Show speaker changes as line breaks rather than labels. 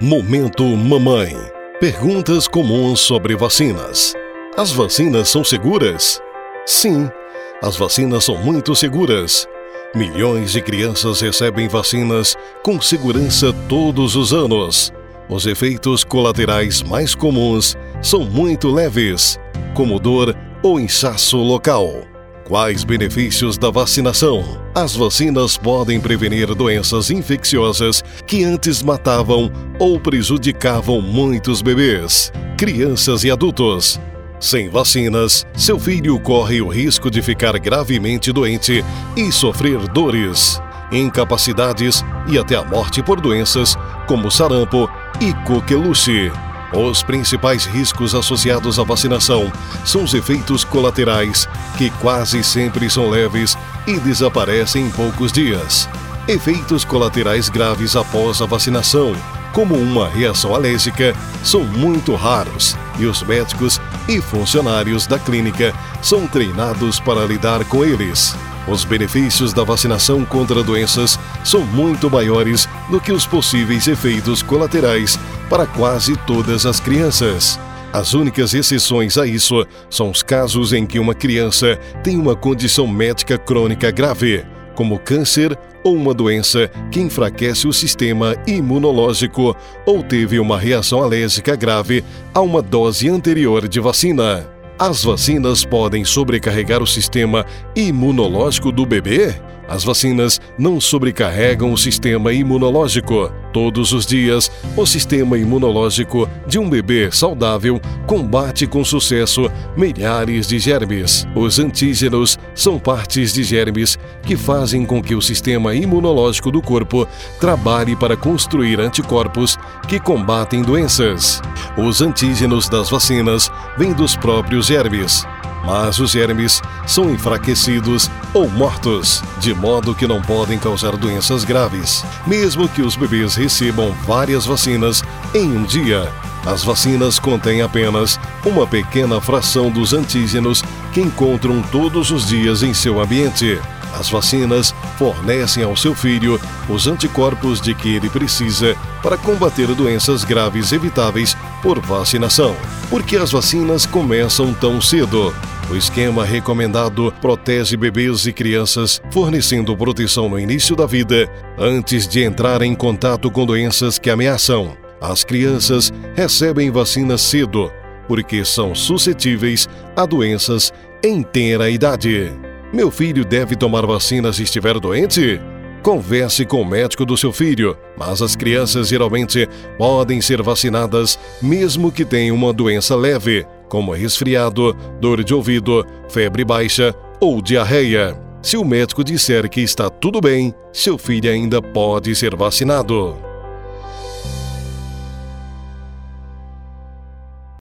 Momento Mamãe. Perguntas comuns sobre vacinas. As vacinas são seguras? Sim, as vacinas são muito seguras. Milhões de crianças recebem vacinas com segurança todos os anos. Os efeitos colaterais mais comuns são muito leves, como dor ou inchaço local. Quais benefícios da vacinação? As vacinas podem prevenir doenças infecciosas que antes matavam ou prejudicavam muitos bebês, crianças e adultos. Sem vacinas, seu filho corre o risco de ficar gravemente doente e sofrer dores, incapacidades e até a morte por doenças como sarampo e coqueluche. Os principais riscos associados à vacinação são os efeitos colaterais, que quase sempre são leves e desaparecem em poucos dias. Efeitos colaterais graves após a vacinação, como uma reação alérgica, são muito raros e os médicos e funcionários da clínica são treinados para lidar com eles. Os benefícios da vacinação contra doenças são muito maiores do que os possíveis efeitos colaterais para quase todas as crianças. As únicas exceções a isso são os casos em que uma criança tem uma condição médica crônica grave, como câncer ou uma doença que enfraquece o sistema imunológico ou teve uma reação alérgica grave a uma dose anterior de vacina. As vacinas podem sobrecarregar o sistema imunológico do bebê? As vacinas não sobrecarregam o sistema imunológico. Todos os dias, o sistema imunológico de um bebê saudável combate com sucesso milhares de germes. Os antígenos são partes de germes que fazem com que o sistema imunológico do corpo trabalhe para construir anticorpos que combatem doenças. Os antígenos das vacinas vêm dos próprios germes mas os germes são enfraquecidos ou mortos, de modo que não podem causar doenças graves, mesmo que os bebês recebam várias vacinas em um dia. As vacinas contêm apenas uma pequena fração dos antígenos que encontram todos os dias em seu ambiente. As vacinas fornecem ao seu filho os anticorpos de que ele precisa para combater doenças graves evitáveis por vacinação. Por que as vacinas começam tão cedo? O esquema recomendado protege bebês e crianças, fornecendo proteção no início da vida, antes de entrar em contato com doenças que ameaçam. As crianças recebem vacinas cedo, porque são suscetíveis a doenças em tenra idade. Meu filho deve tomar vacina se estiver doente? Converse com o médico do seu filho, mas as crianças geralmente podem ser vacinadas mesmo que tenham uma doença leve, como resfriado, dor de ouvido, febre baixa ou diarreia. Se o médico disser que está tudo bem, seu filho ainda pode ser vacinado.